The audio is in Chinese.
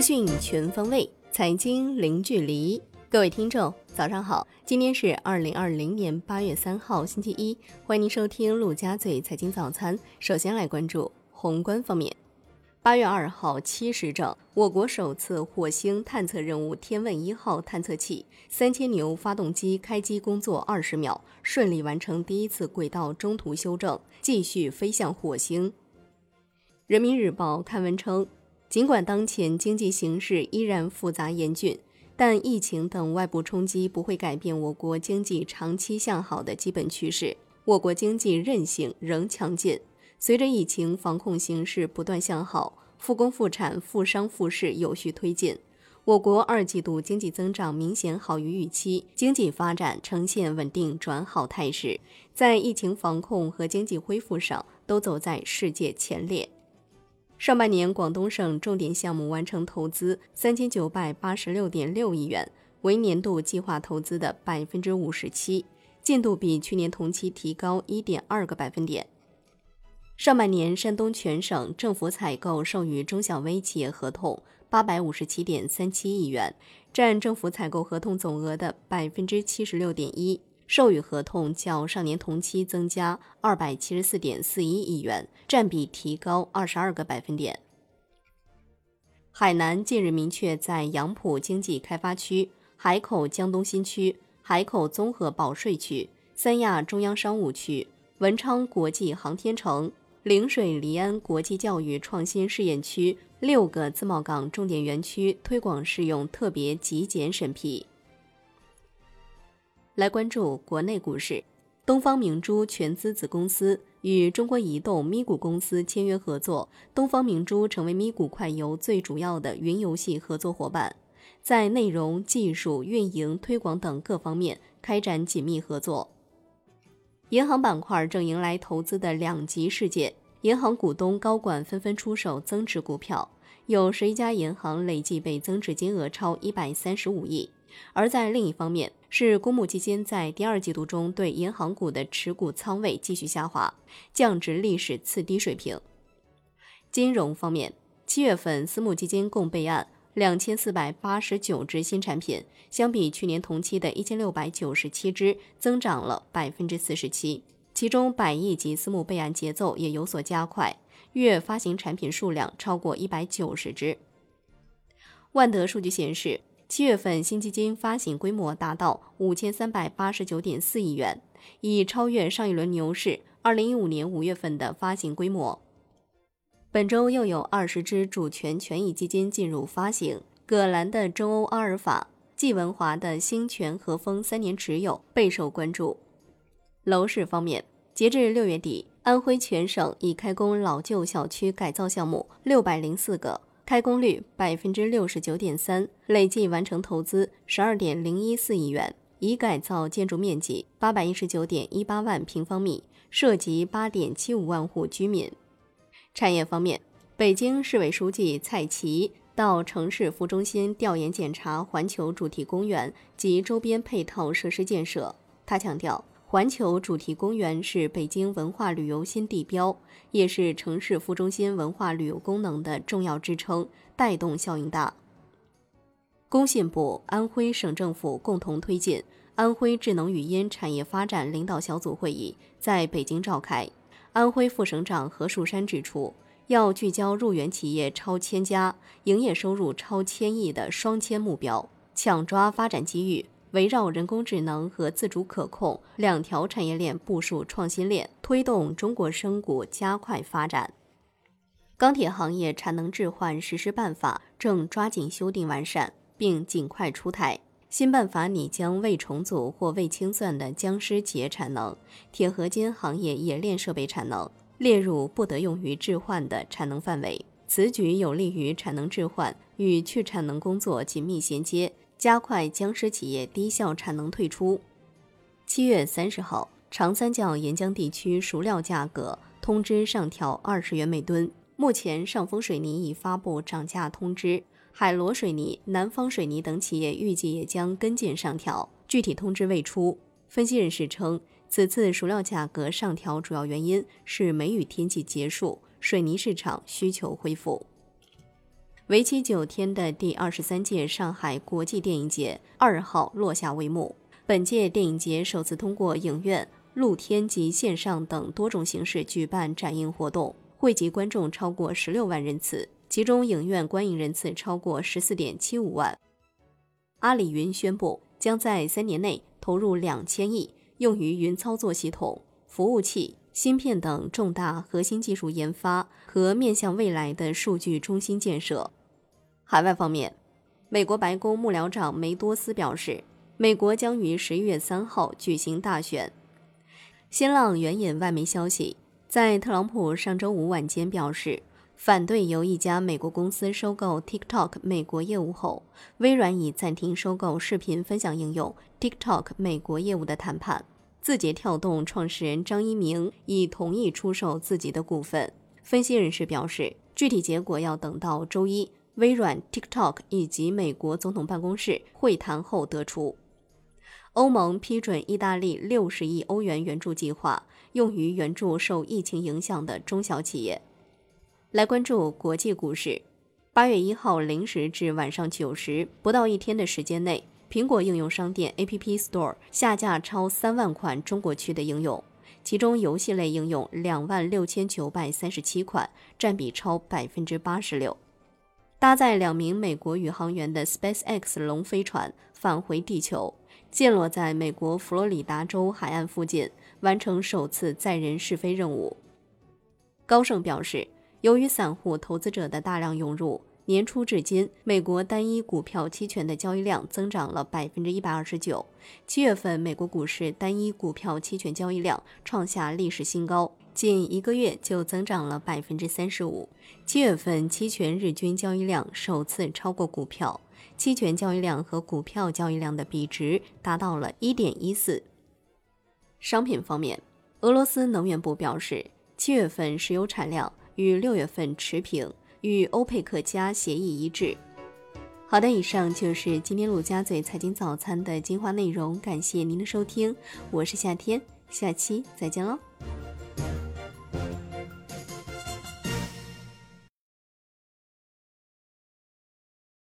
资讯全方位，财经零距离。各位听众，早上好！今天是二零二零年八月三号，星期一。欢迎您收听陆家嘴财经早餐。首先来关注宏观方面。八月二号七时整，我国首次火星探测任务“天问一号”探测器三千牛发动机开机工作二十秒，顺利完成第一次轨道中途修正，继续飞向火星。人民日报刊文称，尽管当前经济形势依然复杂严峻，但疫情等外部冲击不会改变我国经济长期向好的基本趋势，我国经济韧性仍强劲。随着疫情防控形势不断向好，复工复产、复商复市有序推进，我国二季度经济增长明显好于预期，经济发展呈现稳定转好态势，在疫情防控和经济恢复上都走在世界前列。上半年，广东省重点项目完成投资三千九百八十六点六亿元，为年度计划投资的百分之五十七，进度比去年同期提高一点二个百分点。上半年，山东全省政府采购授予中小微企业合同八百五十七点三七亿元，占政府采购合同总额的百分之七十六点一，授予合同较上年同期增加二百七十四点四一亿元，占比提高二十二个百分点。海南近日明确在杨浦经济开发区、海口江东新区、海口综合保税区、三亚中央商务区、文昌国际航天城。陵水黎安国际教育创新试验区六个自贸港重点园区推广试用特别极简审批。来关注国内股市，东方明珠全资子公司与中国移动咪咕公司签约合作，东方明珠成为咪咕快游最主要的云游戏合作伙伴，在内容、技术、运营、推广等各方面开展紧密合作。银行板块正迎来投资的两极事件，银行股东高管纷纷出手增持股票，有十一家银行累计被增持金额超一百三十五亿。而在另一方面，是公募基金在第二季度中对银行股的持股仓位继续下滑，降至历史次低水平。金融方面，七月份私募基金共备案。两千四百八十九只新产品，相比去年同期的一千六百九十七只，增长了百分之四十七。其中，百亿级私募备案节奏也有所加快，月发行产品数量超过一百九十只。万德数据显示，七月份新基金发行规模达到五千三百八十九点四亿元，已超越上一轮牛市二零一五年五月份的发行规模。本周又有二十只主权权益基金进入发行，葛兰的中欧阿尔法、季文华的兴全和风三年持有备受关注。楼市方面，截至六月底，安徽全省已开工老旧小区改造项目六百零四个，开工率百分之六十九点三，累计完成投资十二点零一四亿元，已改造建筑面积八百一十九点一八万平方米，涉及八点七五万户居民。产业方面，北京市委书记蔡奇到城市副中心调研检查环球主题公园及周边配套设施建设。他强调，环球主题公园是北京文化旅游新地标，也是城市副中心文化旅游功能的重要支撑，带动效应大。工信部、安徽省政府共同推进安徽智能语音产业发展领导小组会议在北京召开。安徽副省长何树山指出，要聚焦入园企业超千家、营业收入超千亿的双千目标，抢抓发展机遇，围绕人工智能和自主可控两条产业链部署创新链，推动中国生谷加快发展。钢铁行业产能置换实施办法正抓紧修订完善，并尽快出台。新办法拟将未重组或未清算的僵尸企业产能、铁合金行业冶炼设备产能列入不得用于置换的产能范围。此举有利于产能置换与去产能工作紧密衔接，加快僵尸企业低效产能退出。七月三十号，长三角沿江地区熟料价格通知上调二十元每吨。目前，上峰水泥已发布涨价通知。海螺水泥、南方水泥等企业预计也将跟进上调，具体通知未出。分析人士称，此次熟料价格上调主要原因是梅雨天气结束，水泥市场需求恢复。为期九天的第二十三届上海国际电影节二号落下帷幕。本届电影节首次通过影院、露天及线上等多种形式举办展映活动，汇集观众超过十六万人次，其中影院观影人次超过十四点七五万。阿里云宣布，将在三年内投入两千亿，用于云操作系统、服务器、芯片等重大核心技术研发和面向未来的数据中心建设。海外方面，美国白宫幕僚长梅多斯表示。美国将于十一月三号举行大选。新浪援引外媒消息，在特朗普上周五晚间表示反对由一家美国公司收购 TikTok 美国业务后，微软已暂停收购视频分享应用 TikTok 美国业务的谈判。字节跳动创始人张一鸣已同意出售自己的股份。分析人士表示，具体结果要等到周一微软、TikTok 以及美国总统办公室会谈后得出。欧盟批准意大利六十亿欧元援助计划，用于援助受疫情影响的中小企业。来关注国际股市。八月一号零时至晚上九时，不到一天的时间内，苹果应用商店 App Store 下架超三万款中国区的应用，其中游戏类应用两万六千九百三十七款，占比超百分之八十六。搭载两名美国宇航员的 SpaceX 龙飞船返回地球。降落在美国佛罗里达州海岸附近，完成首次载人试飞任务。高盛表示，由于散户投资者的大量涌入，年初至今，美国单一股票期权的交易量增长了百分之一百二十九。七月份，美国股市单一股票期权交易量创下历史新高，近一个月就增长了百分之三十五。七月份期权日均交易量首次超过股票。期权交易量和股票交易量的比值达到了一点一四。商品方面，俄罗斯能源部表示，七月份石油产量与六月份持平，与欧佩克加协议一致。好的，以上就是今天陆家嘴财经早餐的精华内容，感谢您的收听，我是夏天，下期再见喽。